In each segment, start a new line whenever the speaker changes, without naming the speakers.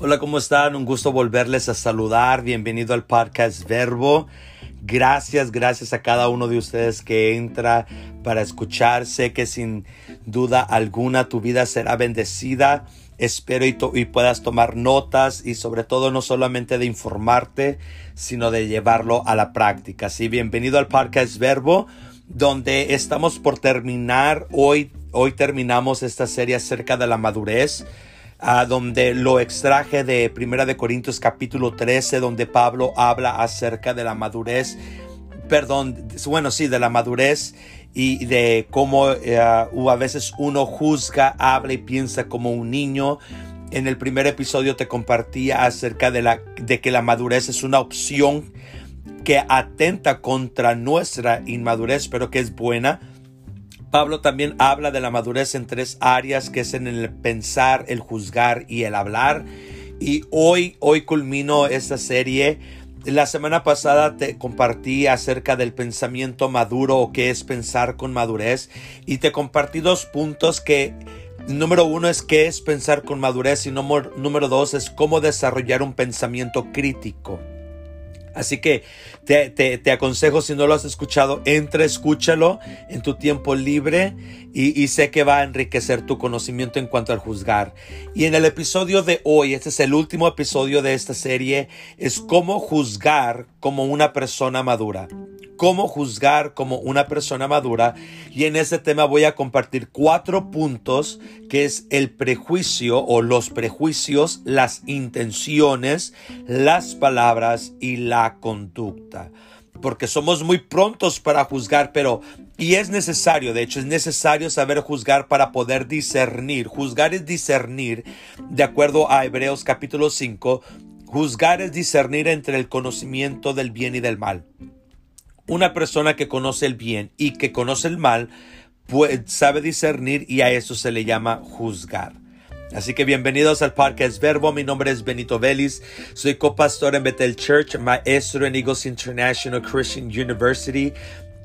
Hola, ¿cómo están? Un gusto volverles a saludar. Bienvenido al podcast Verbo. Gracias, gracias a cada uno de ustedes que entra para escuchar. Sé que sin duda alguna tu vida será bendecida. Espero y, puedas tomar notas y sobre todo no solamente de informarte, sino de llevarlo a la práctica. Sí, bienvenido al podcast Verbo, donde estamos por terminar. Hoy, hoy terminamos esta serie acerca de la madurez donde lo extraje de Primera de Corintios capítulo 13, donde Pablo habla acerca de la madurez, perdón, bueno, sí, de la madurez y de cómo eh, a veces uno juzga, habla y piensa como un niño. En el primer episodio te compartía acerca de, la, de que la madurez es una opción que atenta contra nuestra inmadurez, pero que es buena Pablo también habla de la madurez en tres áreas, que es en el pensar, el juzgar y el hablar. Y hoy, hoy culmino esta serie. La semana pasada te compartí acerca del pensamiento maduro o qué es pensar con madurez. Y te compartí dos puntos que Número uno es qué es pensar con madurez y número dos es cómo desarrollar un pensamiento crítico. Así que te, aconsejo, si no lo has escuchado, entra, escúchalo en tu tiempo libre y, y, sé que va a enriquecer tu conocimiento en cuanto al juzgar. Y en el episodio de hoy, este es el último episodio de esta serie, es cómo juzgar como una persona madura cómo juzgar como una persona madura y en este tema voy a compartir cuatro puntos que es el prejuicio o los prejuicios, las intenciones, las palabras y la conducta. Porque somos muy prontos para juzgar, pero y es necesario, de hecho es necesario saber juzgar para poder discernir. Juzgar es discernir, de acuerdo a Hebreos capítulo 5, juzgar es discernir entre el conocimiento del bien y del mal una persona que conoce el bien y que conoce el mal pues, sabe discernir y a eso se le llama juzgar. Así que bienvenidos al podcast Verbo. Mi nombre es Benito Vélez. Soy copastor en Bethel Church, maestro en Eagles International Christian University,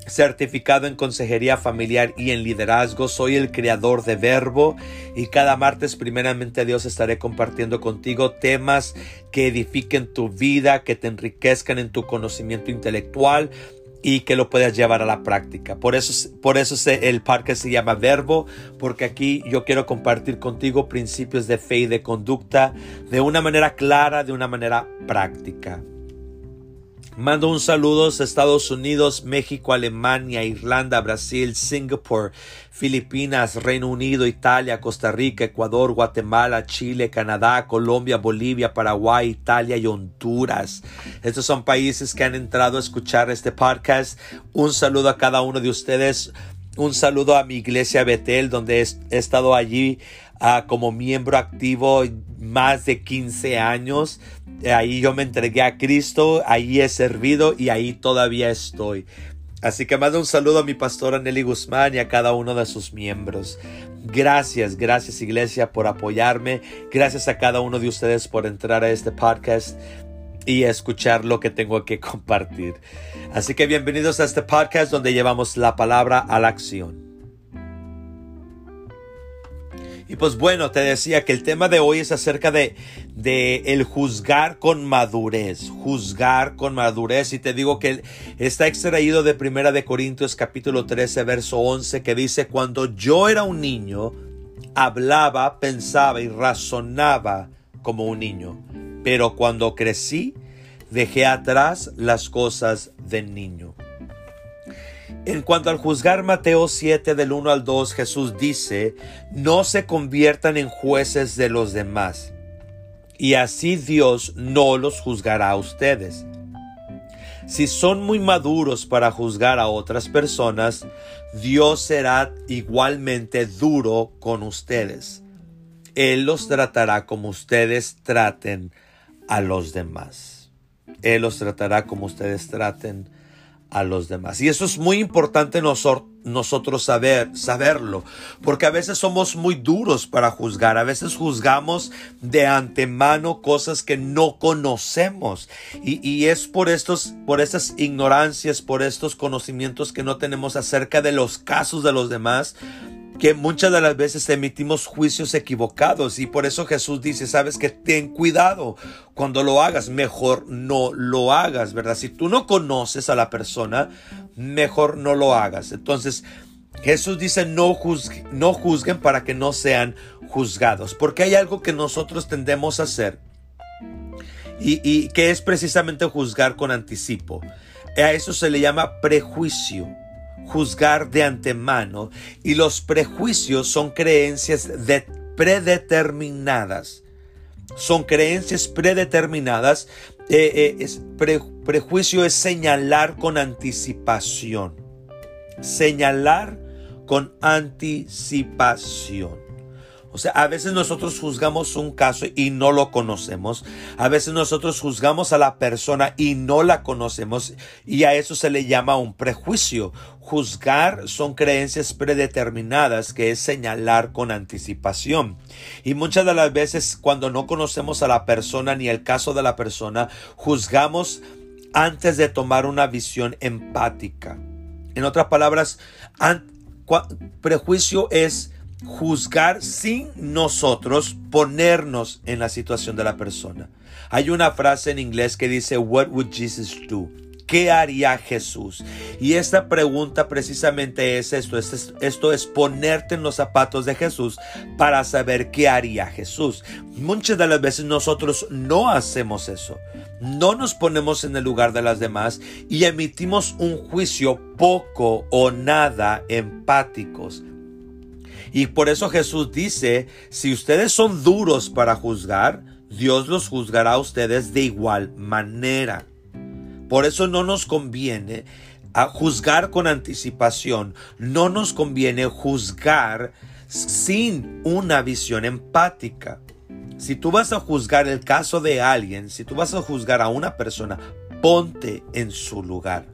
certificado en consejería familiar y en liderazgo. Soy el creador de Verbo y cada martes primeramente Dios estaré compartiendo contigo temas que edifiquen tu vida, que te enriquezcan en tu conocimiento intelectual y que lo puedas llevar a la práctica. Por eso, por eso el parque se llama Verbo, porque aquí yo quiero compartir contigo principios de fe y de conducta de una manera clara, de una manera práctica. Mando un saludo a Estados Unidos, México, Alemania, Irlanda, Brasil, Singapur, Filipinas, Reino Unido, Italia, Costa Rica, Ecuador, Guatemala, Chile, Canadá, Colombia, Bolivia, Paraguay, Italia y Honduras. Estos son países que han entrado a escuchar este podcast. Un saludo a cada uno de ustedes. Un saludo a mi iglesia Betel, donde he, estado allí como miembro activo más de 15 años. Ahí yo me entregué a Cristo, ahí he servido y ahí todavía estoy. Así que mando un saludo a mi pastora Nelly Guzmán y a cada uno de sus miembros. Gracias, gracias iglesia por apoyarme. Gracias a cada uno de ustedes por entrar a este podcast y escuchar lo que tengo que compartir. Así que bienvenidos a este podcast donde llevamos la palabra a la acción. Y pues bueno, te decía que el tema de hoy es acerca de, de el juzgar con madurez, juzgar con madurez. Y te digo que está extraído de Primera de Corintios capítulo 13, verso 11, que dice, cuando yo era un niño, hablaba, pensaba y razonaba como un niño. Pero cuando crecí, dejé atrás las cosas del niño. En cuanto al juzgar Mateo 7 del 1 al 2, Jesús dice, no se conviertan en jueces de los demás, y así Dios no los juzgará a ustedes. Si son muy maduros para juzgar a otras personas, Dios será igualmente duro con ustedes. Él los tratará como ustedes traten a los demás. Él los tratará como ustedes traten a los demás. Y eso es muy importante nosotros saber, saberlo, porque a veces somos muy duros para juzgar, a veces juzgamos de antemano cosas que no conocemos. Y, y es por estos, por estas ignorancias, por estos conocimientos que no tenemos acerca de los casos de los demás, muchas de las veces emitimos juicios equivocados y por eso Jesús dice, sabes que ten cuidado cuando lo hagas, mejor no lo hagas, ¿verdad? Si tú no conoces a la persona, mejor no lo hagas. Entonces, Jesús dice no, no juzguen para que no sean juzgados, porque hay algo que nosotros tendemos a hacer y, y que es precisamente juzgar con anticipo. A eso se le llama prejuicio juzgar de antemano y los prejuicios son creencias predeterminadas. Son creencias predeterminadas. Eh, eh, prejuicio es señalar con anticipación. Señalar con anticipación. O sea, a veces nosotros juzgamos un caso y no lo conocemos. A veces nosotros juzgamos a la persona y no la conocemos. Y a eso se le llama un prejuicio. Juzgar son creencias predeterminadas, que es señalar con anticipación. Y muchas de las veces cuando no conocemos a la persona ni el caso de la persona, juzgamos antes de tomar una visión empática. En otras palabras, prejuicio es juzgar sin nosotros ponernos en la situación de la persona. Hay una frase en inglés que dice, What would Jesus do? ¿Qué haría Jesús? Y esta pregunta precisamente es esto, esto es ponerte en los zapatos de Jesús para saber qué haría Jesús. Muchas de las veces nosotros no hacemos eso, no nos ponemos en el lugar de las demás y emitimos un juicio poco o nada empáticos y por eso Jesús dice, si ustedes son duros para juzgar, Dios los juzgará a ustedes de igual manera. Por eso no nos conviene a juzgar con anticipación, no nos conviene juzgar sin una visión empática. Si tú vas a juzgar el caso de alguien, si tú vas a juzgar a una persona, ponte en su lugar.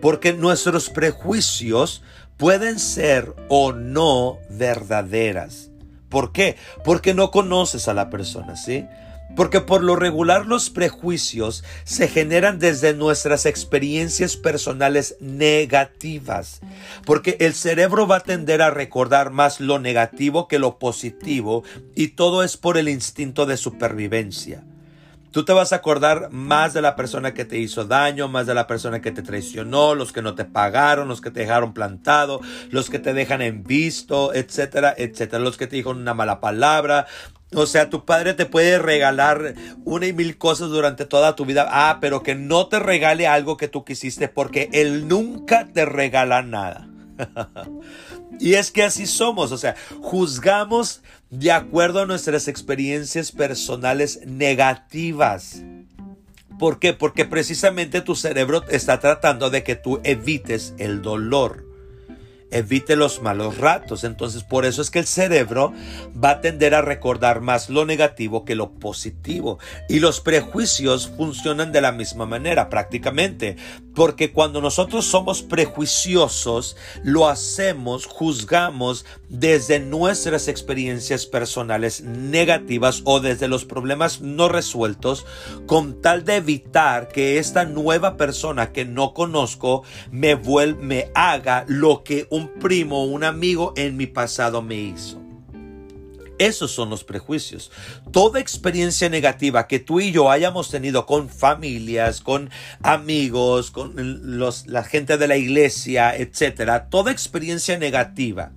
Porque nuestros prejuicios pueden ser o no verdaderas. ¿Por qué? Porque no conoces a la persona, ¿sí? Porque por lo regular los prejuicios se generan desde nuestras experiencias personales negativas. Porque el cerebro va a tender a recordar más lo negativo que lo positivo y todo es por el instinto de supervivencia. Tú te vas a acordar más de la persona que te hizo daño, más de la persona que te traicionó, los que no te pagaron, los que te dejaron plantado, los que te dejan en visto, etcétera, etcétera, los que te dijeron una mala palabra. O sea, tu padre te puede regalar una y mil cosas durante toda tu vida. Ah, pero que no te regale algo que tú quisiste porque él nunca te regala nada. y es que así somos, o sea, juzgamos de acuerdo a nuestras experiencias personales negativas. ¿Por qué? Porque precisamente tu cerebro está tratando de que tú evites el dolor evite los malos ratos. Entonces por eso es que el cerebro va a tender a recordar más lo negativo que lo positivo. Y los prejuicios funcionan de la misma manera prácticamente. Porque cuando nosotros somos prejuiciosos, lo hacemos, juzgamos desde nuestras experiencias personales negativas o desde los problemas no resueltos con tal de evitar que esta nueva persona que no conozco me, vuelva, me haga lo que un primo, un amigo en mi pasado me hizo. Esos son los prejuicios. Toda experiencia negativa que tú y yo hayamos tenido con familias, con amigos, con los, la gente de la iglesia, etcétera, toda experiencia negativa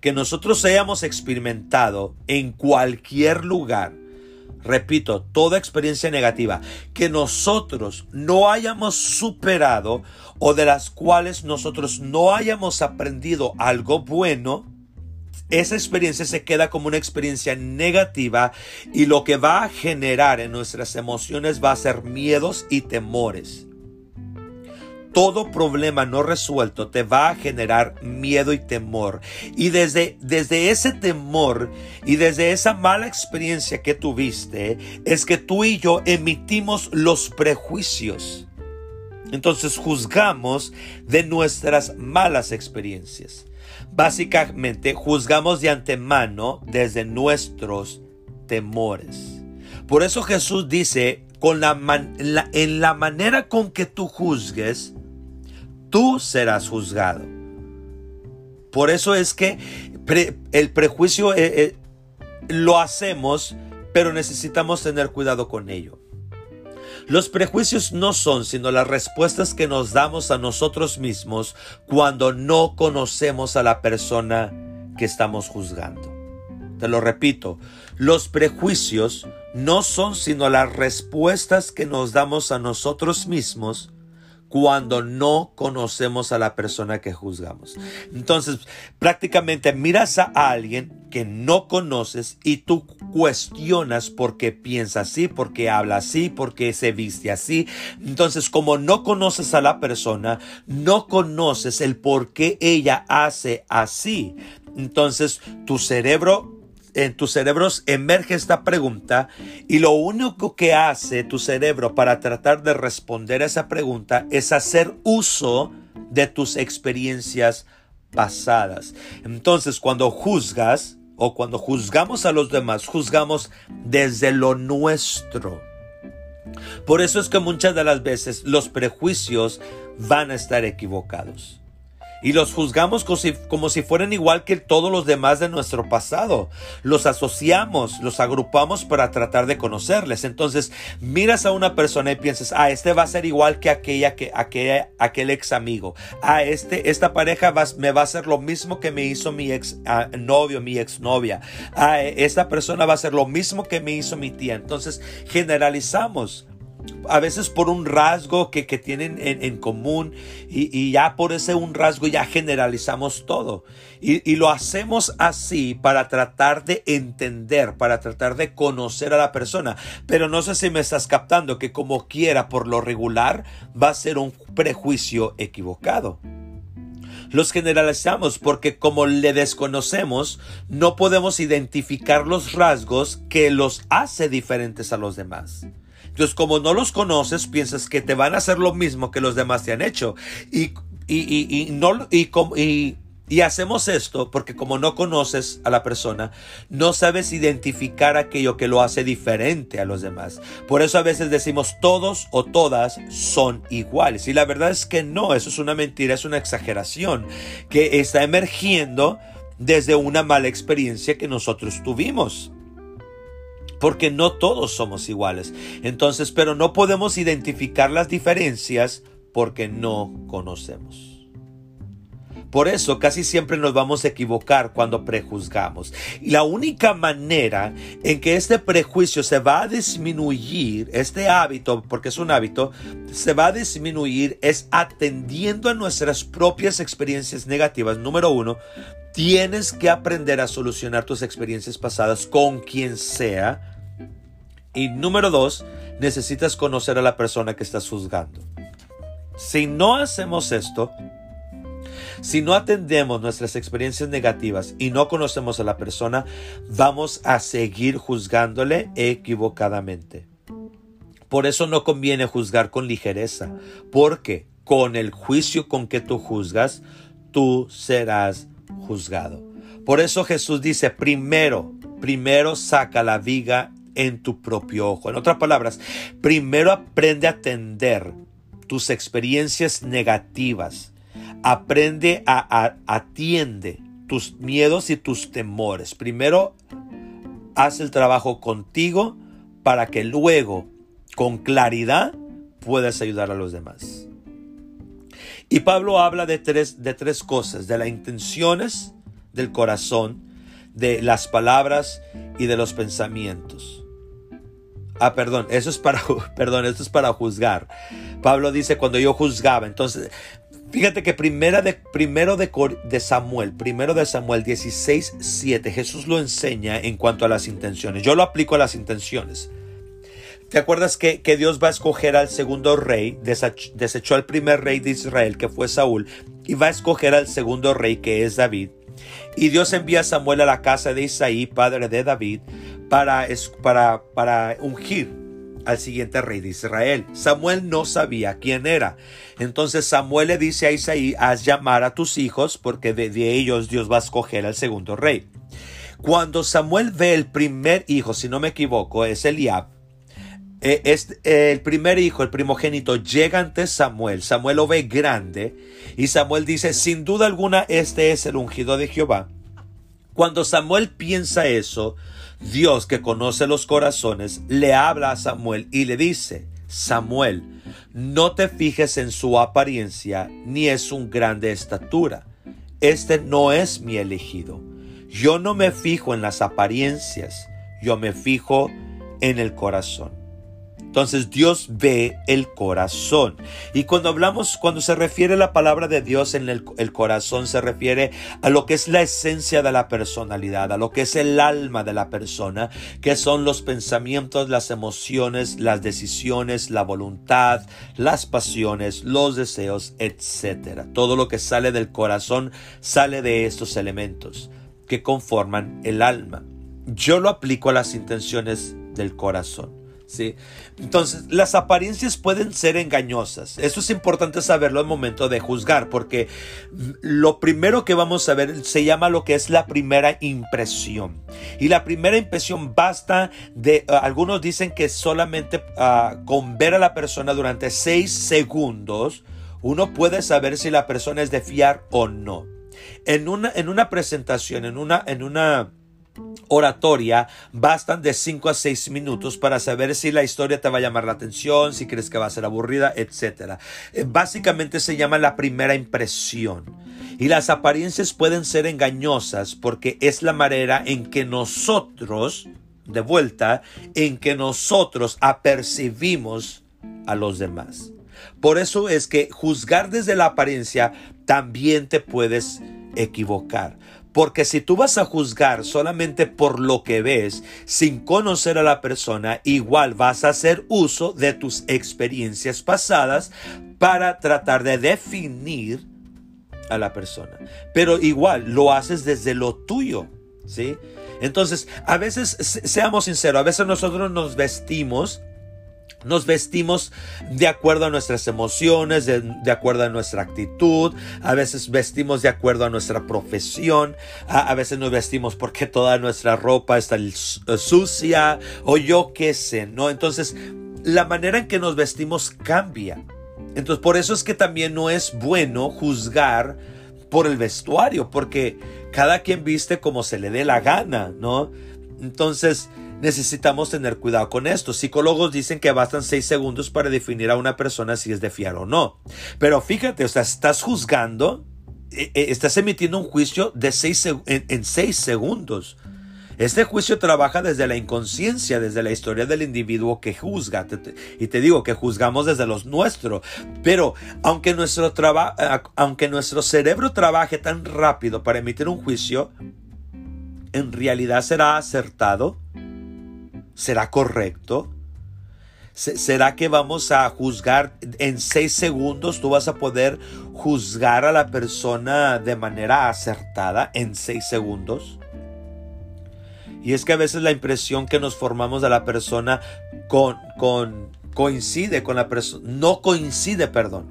que nosotros hayamos experimentado en cualquier lugar, repito, toda experiencia negativa que nosotros no hayamos superado o de las cuales nosotros no hayamos aprendido algo bueno, esa experiencia se queda como una experiencia negativa y lo que va a generar en nuestras emociones va a ser miedos y temores. Todo problema no resuelto te va a generar miedo y temor. Y desde, desde ese temor y desde esa mala experiencia que tuviste, es que tú y yo emitimos los prejuicios. Entonces juzgamos de nuestras malas experiencias. Básicamente juzgamos de antemano desde nuestros temores. Por eso Jesús dice, con la, en la manera con que tú juzgues, tú serás juzgado. Por eso es que el prejuicio eh, eh, lo hacemos, pero necesitamos tener cuidado con ello. Los prejuicios no son sino las respuestas que nos damos a nosotros mismos cuando no conocemos a la persona que estamos juzgando. Te lo repito, los prejuicios no son sino las respuestas que nos damos a nosotros mismos cuando no conocemos a la persona que juzgamos. Entonces, prácticamente miras a alguien que no conoces y tú cuestionas por qué piensa así, por qué habla así, por qué se viste así. Entonces, como no conoces a la persona, no conoces el por qué ella hace así. Entonces, tu cerebro en tus cerebros emerge esta pregunta y lo único que hace tu cerebro para tratar de responder a esa pregunta es hacer uso de tus experiencias pasadas. Entonces, cuando juzgas o cuando juzgamos a los demás, juzgamos desde lo nuestro. Por eso es que muchas de las veces los prejuicios van a estar equivocados y los juzgamos como si, fueran igual que todos los demás de nuestro pasado. Los asociamos, los agrupamos para tratar de conocerles. Entonces, miras a una persona y piensas, ah, este va a ser igual que aquella, que aquella, aquel ex amigo. Ah, este, esta pareja me va a hacer lo mismo que me hizo mi ex ah, novio, mi ex novia. Ah, esta persona va a hacer lo mismo que me hizo mi tía. Entonces, generalizamos a veces por un rasgo que, tienen en, común y, ya por ese un rasgo ya generalizamos todo. Y, y, lo hacemos así para tratar de entender, para tratar de conocer a la persona. Pero no sé si me estás captando que como quiera por lo regular va a ser un prejuicio equivocado. Los generalizamos porque como le desconocemos, no podemos identificar los rasgos que los hace diferentes a los demás. Entonces, como no los conoces, piensas que te van a hacer lo mismo que los demás te han hecho. Y, y, y, no, y, y hacemos esto porque como no conoces a la persona, no sabes identificar aquello que lo hace diferente a los demás. Por eso a veces decimos todos o todas son iguales. Y la verdad es que no, eso es una mentira, es una exageración que está emergiendo desde una mala experiencia que nosotros tuvimos porque no todos somos iguales. Entonces, pero no podemos identificar las diferencias porque no conocemos. Por eso casi siempre nos vamos a equivocar cuando prejuzgamos. Y la única manera en que este prejuicio se va a disminuir, este hábito, porque es un hábito, se va a disminuir es atendiendo a nuestras propias experiencias negativas. Número uno, tienes que aprender a solucionar tus experiencias pasadas con quien sea. Y número dos, necesitas conocer a la persona que estás juzgando. Si no hacemos esto, si no atendemos nuestras experiencias negativas y no conocemos a la persona, vamos a seguir juzgándole equivocadamente. Por eso no conviene juzgar con ligereza, porque con el juicio con que tú juzgas, tú serás juzgado. Por eso Jesús dice, primero, primero saca la viga en tu propio ojo. En otras palabras, primero aprende a atender tus experiencias negativas. Aprende a, atiende tus miedos y tus temores. Primero, haz el trabajo contigo para que luego, con claridad, puedas ayudar a los demás. Y Pablo habla de tres, de tres cosas, de las intenciones del corazón, de las palabras y de los pensamientos. Ah, perdón, eso es para, perdón, es para juzgar. Pablo dice cuando yo juzgaba, entonces, fíjate que primera de, primero de, de Samuel, primero de Samuel 16, 7, Jesús lo enseña en cuanto a las intenciones. Yo lo aplico a las intenciones. ¿Te acuerdas que, Dios va a escoger al segundo rey? Desechó al primer rey de Israel, que fue Saúl, y va a escoger al segundo rey, que es David. Y Dios envía a Samuel a la casa de Isaí, padre de David, para, para, para ungir al siguiente rey de Israel. Samuel no sabía quién era. Entonces Samuel le dice a Isaí, haz llamar a tus hijos, porque de, de ellos Dios va a escoger al segundo rey. Cuando Samuel ve el primer hijo, si no me equivoco, es Eliab, eh, eh, el primer hijo, el primogénito, llega ante Samuel. Samuel lo ve grande y Samuel dice, sin duda alguna, este es el ungido de Jehová. Cuando Samuel piensa eso, Dios que conoce los corazones le habla a Samuel y le dice, Samuel, no te fijes en su apariencia ni es un grande estatura. Este no es mi elegido. Yo no me fijo en las apariencias, yo me fijo en el corazón. Entonces Dios ve el corazón. Y cuando hablamos, cuando se refiere la palabra de Dios en el, el, corazón, se refiere a lo que es la esencia de la personalidad, a lo que es el alma de la persona, que son los pensamientos, las emociones, las decisiones, la voluntad, las pasiones, los deseos, etc. Todo lo que sale del corazón sale de estos elementos que conforman el alma. Yo lo aplico a las intenciones del corazón. ¿Sí? Entonces, las apariencias pueden ser engañosas. Eso es importante saberlo al momento de juzgar, porque lo primero que vamos a ver se llama lo que es la primera impresión. Y la primera impresión basta de, uh, algunos dicen que solamente uh, con ver a la persona durante seis segundos, uno puede saber si la persona es de fiar o no. En una, en una presentación, en una, en una oratoria bastan de 5 a 6 minutos para saber si la historia te va a llamar la atención, si crees que va a ser aburrida, etc. Eh, básicamente se llama la primera impresión. Y las apariencias pueden ser engañosas porque es la manera en que nosotros, de vuelta, en que nosotros apercibimos a los demás. Por eso es que juzgar desde la apariencia también te puedes equivocar. Porque si tú vas a juzgar solamente por lo que ves, sin conocer a la persona, igual vas a hacer uso de tus experiencias pasadas para tratar de definir a la persona. Pero igual lo haces desde lo tuyo, ¿sí? Entonces, a veces, seamos sinceros, a veces nosotros nos vestimos nos vestimos de acuerdo a nuestras emociones, de, acuerdo a nuestra actitud, a veces vestimos de acuerdo a nuestra profesión, a, veces nos vestimos porque toda nuestra ropa está sucia o yo qué sé, ¿no? Entonces, la manera en que nos vestimos cambia. Entonces, por eso es que también no es bueno juzgar por el vestuario, porque cada quien viste como se le dé la gana, ¿no? Entonces, necesitamos tener cuidado con esto. Psicólogos dicen que bastan seis segundos para definir a una persona si es de fiar o no. Pero fíjate, o sea, estás juzgando, eh, eh, estás emitiendo un juicio de seis, en, segundos. Este juicio trabaja desde la inconsciencia, desde la historia del individuo que juzga. Y te digo que juzgamos desde los nuestros. Pero aunque nuestro, aunque nuestro cerebro trabaje tan rápido para emitir un juicio, ¿en realidad será acertado? ¿Será correcto? ¿Será que vamos a juzgar en seis segundos? ¿Tú vas a poder juzgar a la persona de manera acertada en seis segundos? Y es que a veces la impresión que nos formamos de la persona con, con, coincide con la persona, no coincide, perdón.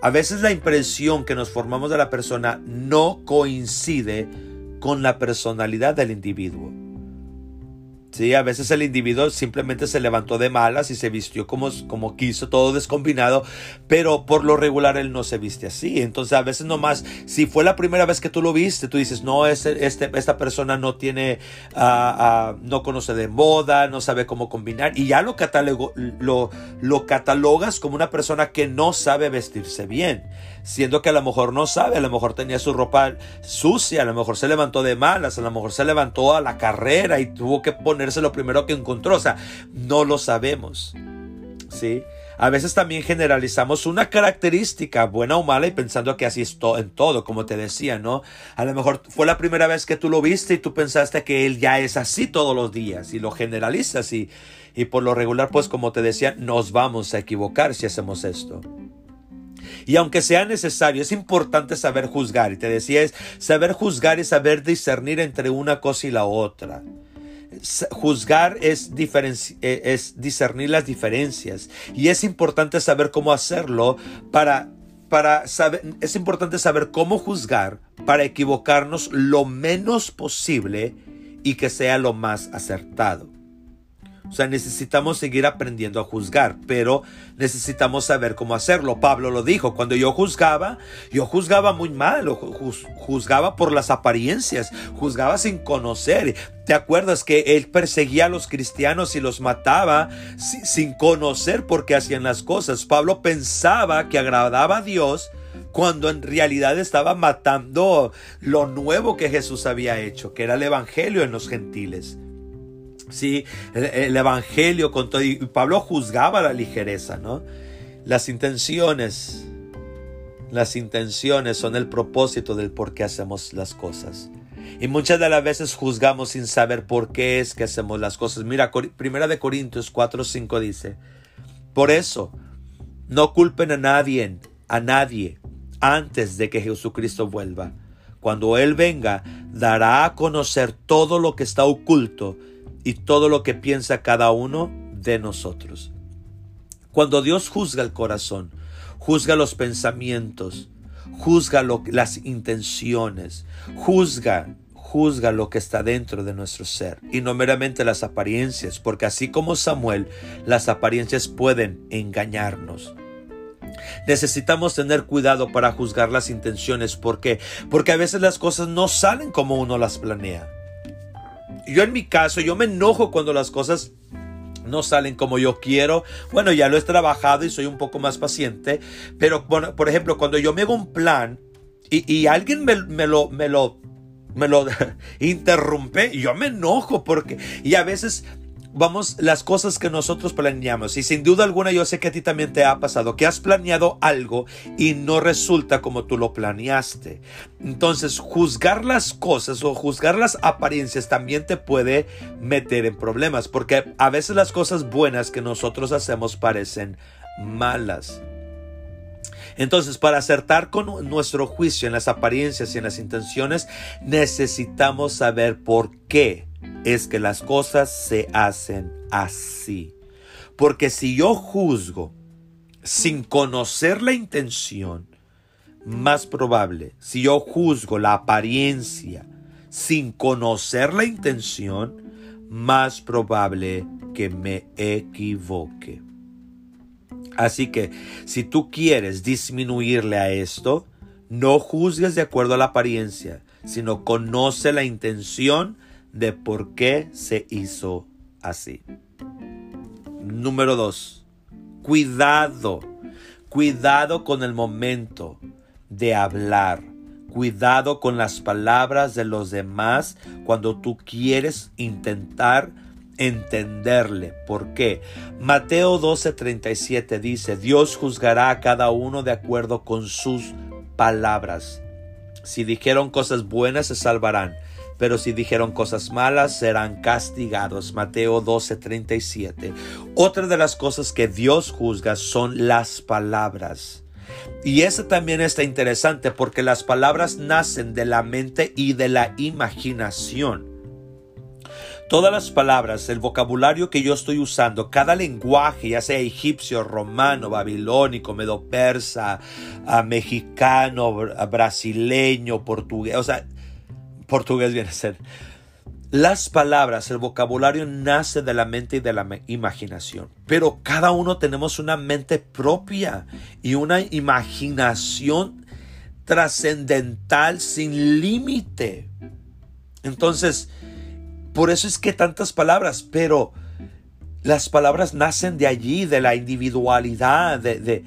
A veces la impresión que nos formamos de la persona no coincide con la personalidad del individuo. Sí, a veces el individuo simplemente se levantó de malas y se vistió como, como quiso, todo descombinado, pero por lo regular él no se viste así. Entonces a veces nomás, si fue la primera vez que tú lo viste, tú dices, no, este, este, esta persona no tiene, uh, uh, no conoce de moda, no sabe cómo combinar, y ya lo, lo, lo catalogas como una persona que no sabe vestirse bien siendo que a lo mejor no sabe, a lo mejor tenía su ropa sucia, a lo mejor se levantó de malas, a lo mejor se levantó a la carrera y tuvo que lo primero que encontró, o sea, no lo sabemos. ¿Sí? A veces también generalizamos una característica buena o mala y pensando que así es en todo, como te decía, ¿no? A lo mejor fue la primera vez que tú lo viste y tú pensaste que él ya es así todos los días y lo generalizas y, y por lo regular, pues como te decía, nos vamos a equivocar si hacemos esto. Y aunque sea necesario, es importante saber juzgar. Y te decía, es saber juzgar y saber discernir entre una cosa y la otra. Juzgar es, eh, es discernir las diferencias. Y es importante saber cómo hacerlo para, para saber, es importante saber cómo juzgar para equivocarnos lo menos posible y que sea lo más acertado. O sea, necesitamos seguir aprendiendo a juzgar, pero necesitamos saber cómo hacerlo. Pablo lo dijo, cuando yo juzgaba, yo juzgaba muy mal, juzgaba por las apariencias, juzgaba sin conocer. ¿Te acuerdas que él perseguía a los cristianos y los mataba sin conocer por qué hacían las cosas? Pablo pensaba que agradaba a Dios cuando en realidad estaba matando lo nuevo que Jesús había hecho, que era el Evangelio en los gentiles. Sí, el, Evangelio con todo, y Pablo juzgaba la ligereza, ¿no? Las intenciones, las intenciones son el propósito del por qué hacemos las cosas. Y muchas de las veces juzgamos sin saber por qué es que hacemos las cosas. Mira, Primera de Corintios 4, 5 dice, por eso, no culpen a nadie, a nadie, antes de que Jesucristo vuelva. Cuando Él venga, dará a conocer todo lo que está oculto y todo lo que piensa cada uno de nosotros. Cuando Dios juzga el corazón, juzga los pensamientos, juzga las intenciones, juzga, juzga lo que está dentro de nuestro ser y no meramente las apariencias, porque así como Samuel, las apariencias pueden engañarnos. Necesitamos tener cuidado para juzgar las intenciones, ¿por qué? Porque a veces las cosas no salen como uno las planea. Yo en mi caso, yo me enojo cuando las cosas no salen como yo quiero. Bueno, ya lo he trabajado y soy un poco más paciente. Pero, bueno, por ejemplo, cuando yo me hago un plan y, alguien me, me, lo, me lo, me lo interrumpe, yo me enojo porque, y a veces vamos, las cosas que nosotros planeamos. Y sin duda alguna yo sé que a ti también te ha pasado, que has planeado algo y no resulta como tú lo planeaste. Entonces, juzgar las cosas o juzgar las apariencias también te puede meter en problemas, porque a veces las cosas buenas que nosotros hacemos parecen malas. Entonces, para acertar con nuestro juicio en las apariencias y en las intenciones, necesitamos saber por qué es que las cosas se hacen así. Porque si yo juzgo sin conocer la intención, más probable, si yo juzgo la apariencia sin conocer la intención, más probable que me equivoque. Así que si tú quieres disminuirle a esto, no juzgues de acuerdo a la apariencia, sino conoce la intención de por qué se hizo así. Número dos, cuidado, cuidado con el momento de hablar. Cuidado con las palabras de los demás cuando tú quieres intentar entenderle. ¿Por qué? Mateo 12:37 dice, Dios juzgará a cada uno de acuerdo con sus palabras. Si dijeron cosas buenas se salvarán, pero si dijeron cosas malas serán castigados. Mateo 12:37. Otra de las cosas que Dios juzga son las palabras. Y eso también está interesante porque las palabras nacen de la mente y de la imaginación. Todas las palabras, el vocabulario que yo estoy usando, cada lenguaje, ya sea egipcio, romano, babilónico, medo persa, ah, mexicano, brasileño, portugués, o sea, portugués viene a ser. Las palabras, el vocabulario nace de la mente y de la imaginación, pero cada uno tenemos una mente propia y una imaginación trascendental sin límite. Entonces, por eso es que tantas palabras, pero las palabras nacen de allí, de la individualidad, de, de,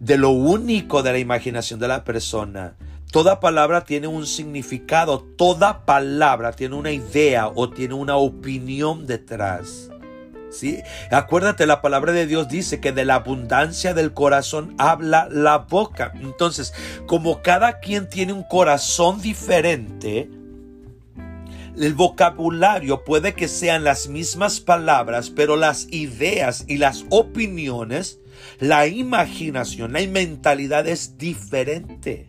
de lo único de la imaginación de la persona. Toda palabra tiene un significado, toda palabra tiene una idea o tiene una opinión detrás. ¿Sí? Acuérdate, la palabra de Dios dice que de la abundancia del corazón habla la boca. Entonces, como cada quien tiene un corazón diferente, el vocabulario puede que sean las mismas palabras, pero las ideas y las opiniones, la imaginación, la mentalidad es diferente.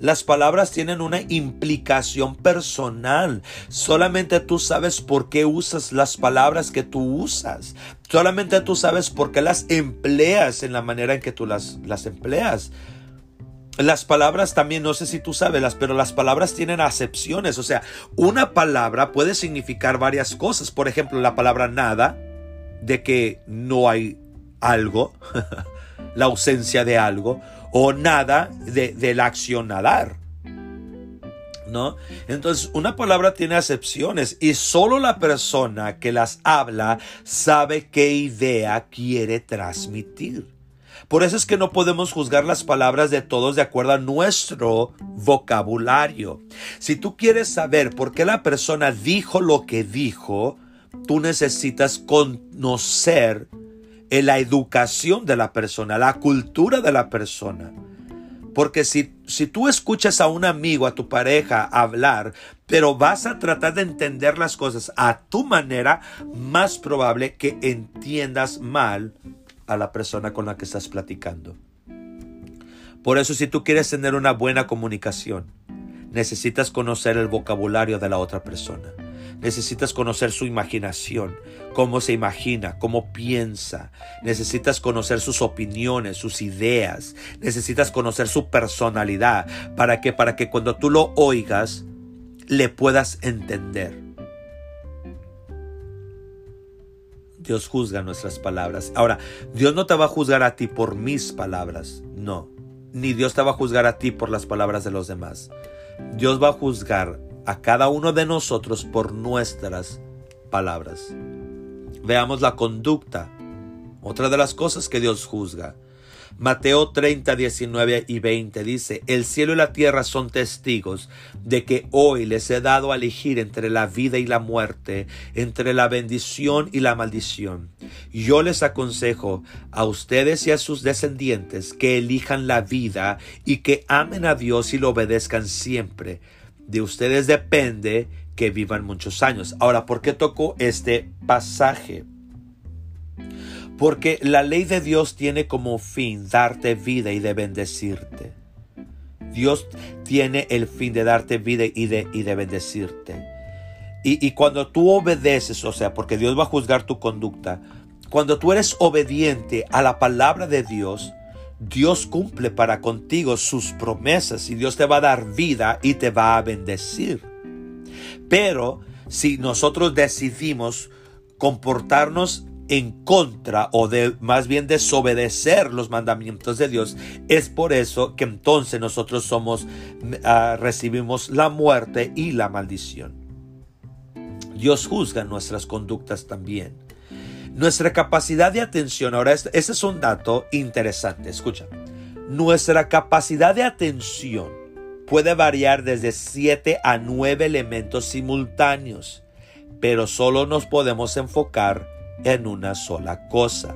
Las palabras tienen una implicación personal. Solamente tú sabes por qué usas las palabras que tú usas. Solamente tú sabes por qué las empleas en la manera en que tú las, las empleas. Las palabras también, no sé si tú sabes, pero las palabras tienen acepciones. O sea, una palabra puede significar varias cosas. Por ejemplo, la palabra nada de que no hay algo, la ausencia de algo, o nada de, del accionar. ¿No? Entonces, una palabra tiene acepciones y solo la persona que las habla sabe qué idea quiere transmitir. Por eso es que no podemos juzgar las palabras de todos de acuerdo a nuestro vocabulario. Si tú quieres saber por qué la persona dijo lo que dijo, tú necesitas conocer la educación de la persona, la cultura de la persona. Porque si, si tú escuchas a un amigo, a tu pareja hablar, pero vas a tratar de entender las cosas a tu manera, más probable que entiendas mal a la persona con la que estás platicando. Por eso si tú quieres tener una buena comunicación, necesitas conocer el vocabulario de la otra persona. Necesitas conocer su imaginación, cómo se imagina, cómo piensa. Necesitas conocer sus opiniones, sus ideas. Necesitas conocer su personalidad. ¿Para que Para que cuando tú lo oigas, le puedas entender. Dios juzga nuestras palabras. Ahora, Dios no te va a juzgar a ti por mis palabras, no. Ni Dios te va a juzgar a ti por las palabras de los demás. Dios va a juzgar a cada uno de nosotros por nuestras palabras. Veamos la conducta. Otra de las cosas que Dios juzga. Mateo 30, 19 y 20 dice, el cielo y la tierra son testigos de que hoy les he dado a elegir entre la vida y la muerte, entre la bendición y la maldición. Yo les aconsejo a ustedes y a sus descendientes que elijan la vida y que amen a Dios y lo obedezcan siempre. De ustedes depende que vivan muchos años. Ahora, ¿por qué toco este pasaje? Porque la ley de Dios tiene como fin darte vida y de bendecirte. Dios tiene el fin de darte vida y de, y de bendecirte. Y, y cuando tú obedeces, o sea, porque Dios va a juzgar tu conducta, cuando tú eres obediente a la palabra de Dios, Dios cumple para contigo sus promesas y Dios te va a dar vida y te va a bendecir. Pero si nosotros decidimos comportarnos en contra o de más bien desobedecer los mandamientos de Dios, es por eso que entonces nosotros somos ah, recibimos la muerte y la maldición. Dios juzga nuestras conductas también. Nuestra capacidad de atención, ahora ese es un dato interesante, escucha. Nuestra capacidad de atención puede variar desde 7 a 9 elementos simultáneos, pero solo nos podemos enfocar en una sola cosa.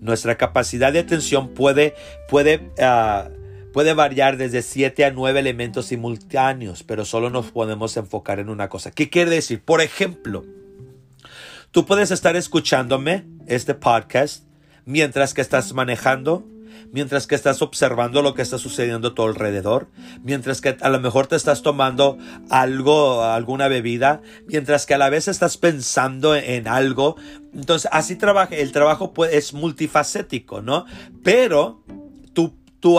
Nuestra capacidad de atención puede, puede, ah, puede variar desde 7 a 9 elementos simultáneos, pero solo nos podemos enfocar en una cosa. ¿Qué quiere decir? Por ejemplo, tú puedes estar escuchándome este podcast mientras que estás manejando, mientras que estás observando lo que está sucediendo a tu alrededor, mientras que a lo mejor te estás tomando algo, alguna bebida, mientras que a la vez estás pensando en algo. Entonces, así trabaja, el trabajo es multifacético, ¿no? Pero tu, tu,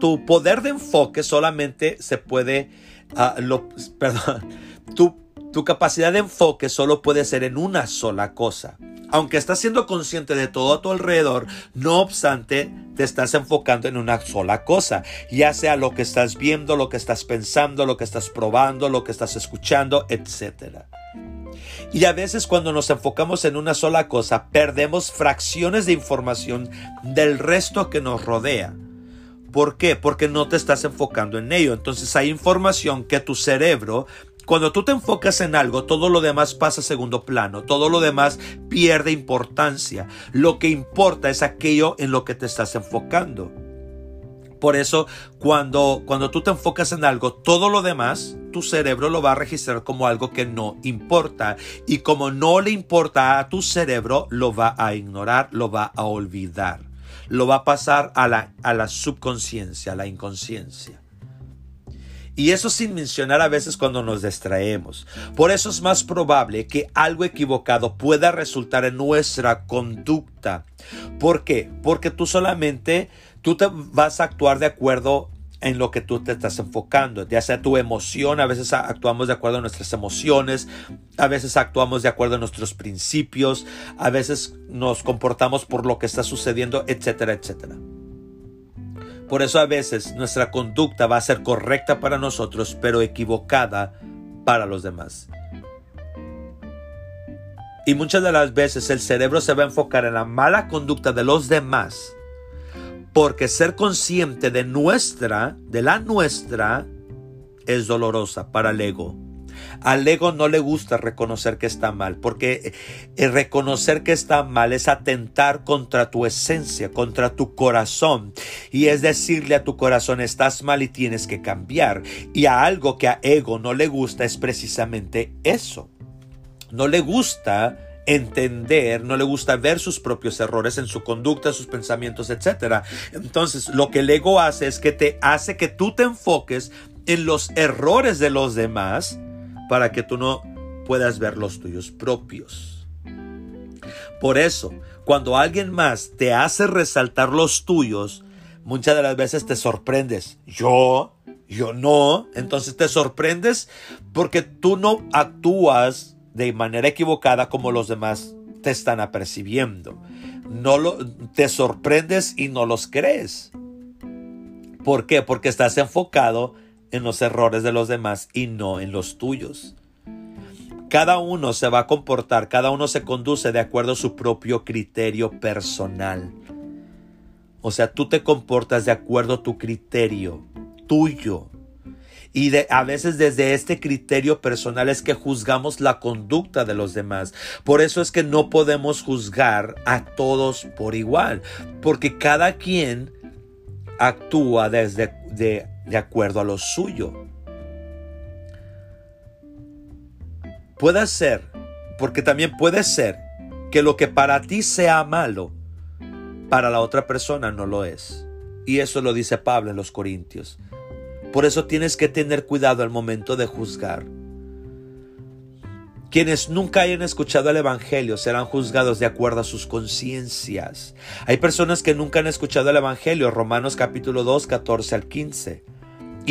tu poder de enfoque solamente se puede, uh, lo, perdón, tu, tu capacidad de enfoque solo puede ser en una sola cosa aunque estás siendo consciente de todo a tu alrededor, no obstante, te estás enfocando en una sola cosa, ya sea lo que estás viendo, lo que estás pensando, lo que estás probando, lo que estás escuchando, etc. Y a veces cuando nos enfocamos en una sola cosa, perdemos fracciones de información del resto que nos rodea. ¿Por qué? Porque no te estás enfocando en ello. Entonces hay información que tu cerebro cuando tú te enfocas en algo, todo lo demás pasa a segundo plano, todo lo demás pierde importancia. Lo que importa es aquello en lo que te estás enfocando. Por eso, cuando, cuando tú te enfocas en algo, todo lo demás, tu cerebro lo va a registrar como algo que no importa. Y como no le importa a tu cerebro, lo va a ignorar, lo va a olvidar. Lo va a pasar a la, a la subconsciencia, a la inconsciencia. Y eso sin mencionar a veces cuando nos distraemos. Por eso es más probable que algo equivocado pueda resultar en nuestra conducta. ¿Por qué? Porque tú solamente, tú te vas a actuar de acuerdo en lo que tú te estás enfocando, ya sea tu emoción, a veces actuamos de acuerdo a nuestras emociones, a veces actuamos de acuerdo a nuestros principios, a veces nos comportamos por lo que está sucediendo, etcétera, etcétera. Por eso a veces nuestra conducta va a ser correcta para nosotros, pero equivocada para los demás. Y muchas de las veces el cerebro se va a enfocar en la mala conducta de los demás, porque ser consciente de nuestra, de la nuestra, es dolorosa para el ego. Al ego no le gusta reconocer que está mal, porque eh, reconocer que está mal es atentar contra tu esencia, contra tu corazón. Y es decirle a tu corazón, estás mal y tienes que cambiar. Y a algo que a ego no le gusta es precisamente eso. No le gusta entender, no le gusta ver sus propios errores en su conducta, sus pensamientos, etc. Entonces, lo que el ego hace es que te hace que tú te enfoques en los errores de los demás para que tú no puedas ver los tuyos propios. Por eso, cuando alguien más te hace resaltar los tuyos, muchas de las veces te sorprendes. Yo, yo no. Entonces te sorprendes porque tú no actúas de manera equivocada como los demás te están apercibiendo. No lo, te sorprendes y no los crees. ¿Por qué? Porque estás enfocado en los errores de los demás y no en los tuyos. Cada uno se va a comportar, cada uno se conduce de acuerdo a su propio criterio personal. O sea, tú te comportas de acuerdo a tu criterio tuyo. Y de, a veces desde este criterio personal es que juzgamos la conducta de los demás. Por eso es que no podemos juzgar a todos por igual. Porque cada quien actúa desde de, de acuerdo a lo suyo. Puede ser, porque también puede ser que lo que para ti sea malo, para la otra persona no lo es. Y eso lo dice Pablo en los Corintios. Por eso tienes que tener cuidado al momento de juzgar. Quienes nunca hayan escuchado el Evangelio serán juzgados de acuerdo a sus conciencias. Hay personas que nunca han escuchado el Evangelio, Romanos capítulo 2, 14 al 15.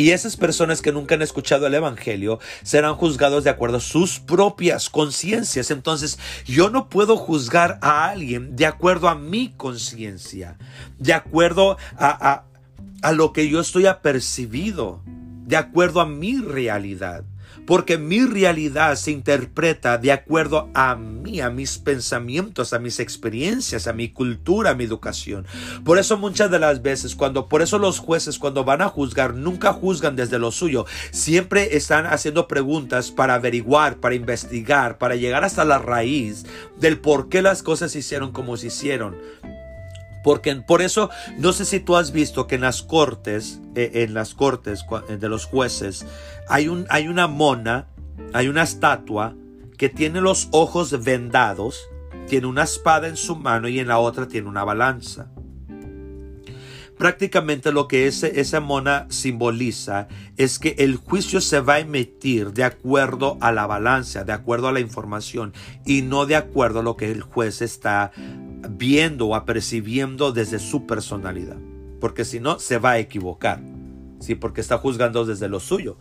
Y esas personas que nunca han escuchado el Evangelio serán juzgados de acuerdo a sus propias conciencias. Entonces yo no puedo juzgar a alguien de acuerdo a mi conciencia, de acuerdo a, a, a, lo que yo estoy apercibido, de acuerdo a mi realidad porque mi realidad se interpreta de acuerdo a mí, a mis pensamientos, a mis experiencias, a mi cultura, a mi educación. Por eso muchas de las veces, cuando, por eso los jueces cuando van a juzgar, nunca juzgan desde lo suyo, siempre están haciendo preguntas para averiguar, para investigar, para llegar hasta la raíz del por qué las cosas se hicieron como se hicieron. Porque por eso, no sé si tú has visto que en las cortes, eh, en las cortes de los jueces, hay, un, hay una mona, hay una estatua que tiene los ojos vendados, tiene una espada en su mano y en la otra tiene una balanza. Prácticamente lo que ese, esa mona simboliza es que el juicio se va a emitir de acuerdo a la balanza, de acuerdo a la información y no de acuerdo a lo que el juez está viendo o apercibiendo desde su personalidad. Porque si no, se va a equivocar. Sí, porque está juzgando desde lo suyo.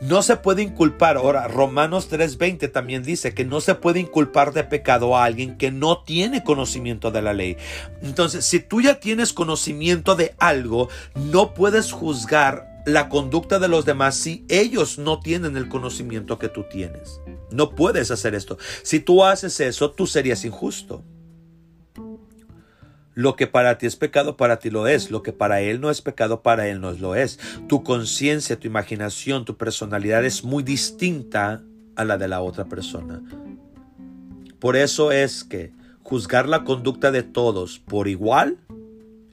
No se puede inculpar. Ahora, Romanos 3:20 también dice que no se puede inculpar de pecado a alguien que no tiene conocimiento de la ley. Entonces, si tú ya tienes conocimiento de algo, no puedes juzgar la conducta de los demás si ellos no tienen el conocimiento que tú tienes. No puedes hacer esto. Si tú haces eso, tú serías injusto. Lo que para ti es pecado, para ti lo es. Lo que para él no es pecado, para él no lo es. Tu conciencia, tu imaginación, tu personalidad es muy distinta a la de la otra persona. Por eso es que juzgar la conducta de todos por igual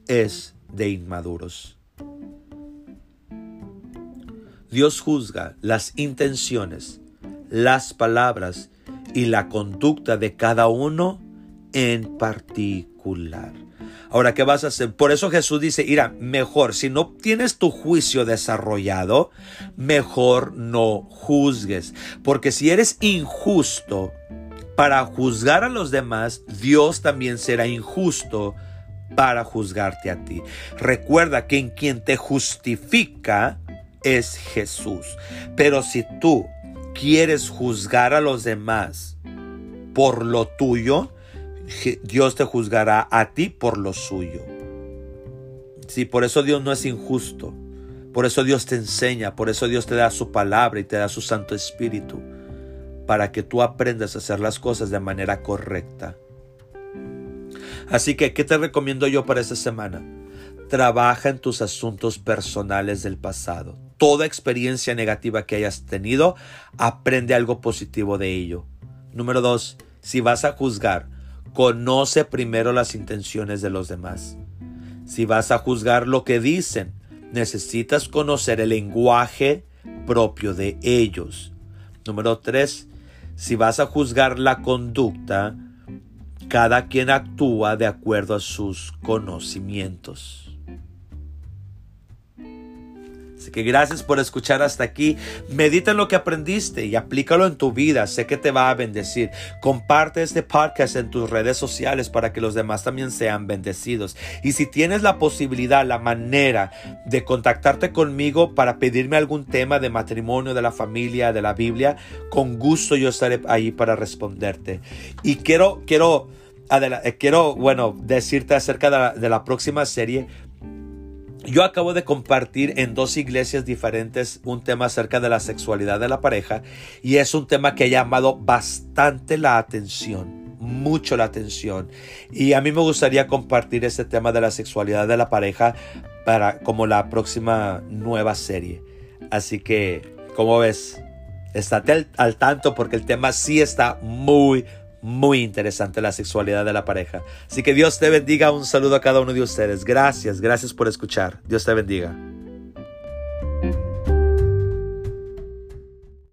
es de inmaduros. Dios juzga las intenciones, las palabras y la conducta de cada uno en particular. Ahora, ¿qué vas a hacer? Por eso Jesús dice, mira, mejor, si no tienes tu juicio desarrollado, mejor no juzgues. Porque si eres injusto para juzgar a los demás, Dios también será injusto para juzgarte a ti. Recuerda que en quien te justifica es Jesús. Pero si tú quieres juzgar a los demás por lo tuyo, Dios te juzgará a ti por lo suyo. Sí, por eso Dios no es injusto. Por eso Dios te enseña, por eso Dios te da su palabra y te da su Santo Espíritu, para que tú aprendas a hacer las cosas de manera correcta. Así que, ¿qué te recomiendo yo para esta semana? Trabaja en tus asuntos personales del pasado. Toda experiencia negativa que hayas tenido, aprende algo positivo de ello. Número dos, si vas a juzgar, conoce primero las intenciones de los demás. Si vas a juzgar lo que dicen, necesitas conocer el lenguaje propio de ellos. Número tres, si vas a juzgar la conducta, cada quien actúa de acuerdo a sus conocimientos. Así que gracias por escuchar hasta aquí. Medita en lo que aprendiste y aplícalo en tu vida. Sé que te va a bendecir. Comparte este podcast en tus redes sociales para que los demás también sean bendecidos. Y si tienes la posibilidad, la manera de contactarte conmigo para pedirme algún tema de matrimonio, de la familia, de la Biblia, con gusto yo estaré ahí para responderte. Y quiero, quiero, eh, quiero, bueno, decirte acerca de la, de la próxima serie yo acabo de compartir en dos iglesias diferentes un tema acerca de la sexualidad de la pareja y es un tema que ha llamado bastante la atención, mucho la atención. Y a mí me gustaría compartir ese tema de la sexualidad de la pareja para como la próxima nueva serie. Así que, como ves, estate al, al tanto porque el tema sí está muy, muy interesante la sexualidad de la pareja. Así que Dios te bendiga. Un saludo a cada uno de ustedes. Gracias, gracias por escuchar. Dios te bendiga.